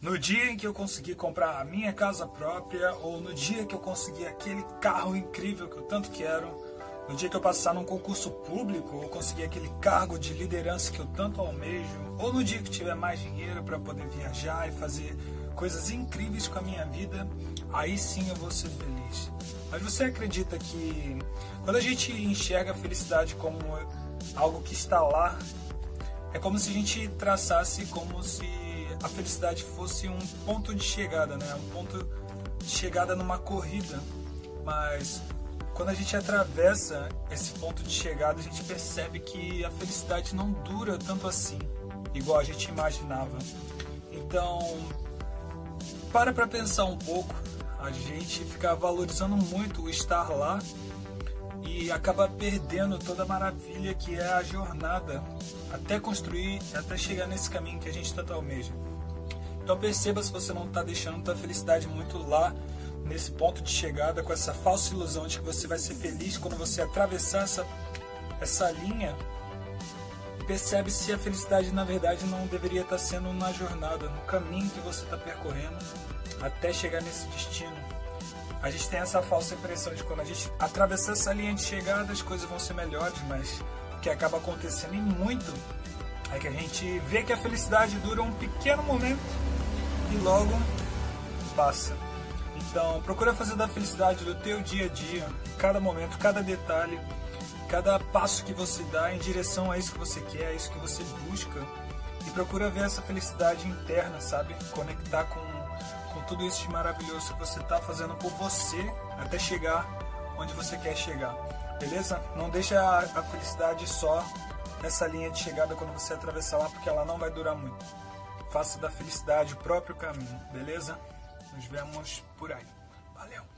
No dia em que eu consegui comprar a minha casa própria, ou no dia que eu consegui aquele carro incrível que eu tanto quero, no dia que eu passar num concurso público, ou conseguir aquele cargo de liderança que eu tanto almejo, ou no dia que tiver mais dinheiro para poder viajar e fazer coisas incríveis com a minha vida, aí sim eu vou ser feliz. Mas você acredita que quando a gente enxerga a felicidade como algo que está lá, é como se a gente traçasse como se a felicidade fosse um ponto de chegada, né? Um ponto de chegada numa corrida. Mas quando a gente atravessa esse ponto de chegada, a gente percebe que a felicidade não dura tanto assim, igual a gente imaginava. Então, para para pensar um pouco. A gente fica valorizando muito o estar lá e acaba perdendo toda a maravilha que é a jornada até construir, até chegar nesse caminho que a gente tanto almeja. Então perceba se você não está deixando tua felicidade muito lá nesse ponto de chegada com essa falsa ilusão de que você vai ser feliz quando você atravessar essa, essa linha e percebe se a felicidade na verdade não deveria estar tá sendo na jornada, no caminho que você está percorrendo até chegar nesse destino. A gente tem essa falsa impressão de quando a gente atravessar essa linha de chegada as coisas vão ser melhores, mas o que acaba acontecendo em muito é que a gente vê que a felicidade dura um pequeno momento e logo passa. Então, procura fazer da felicidade do teu dia a dia, cada momento, cada detalhe, cada passo que você dá em direção a isso que você quer, a isso que você busca. E procura ver essa felicidade interna, sabe? Conectar com com tudo isso de maravilhoso que você está fazendo por você até chegar onde você quer chegar. Beleza? Não deixa a, felicidade só nessa linha de chegada quando você atravessar lá, porque ela não vai durar muito. Faça da felicidade o próprio caminho, beleza? Nos vemos por aí. Valeu!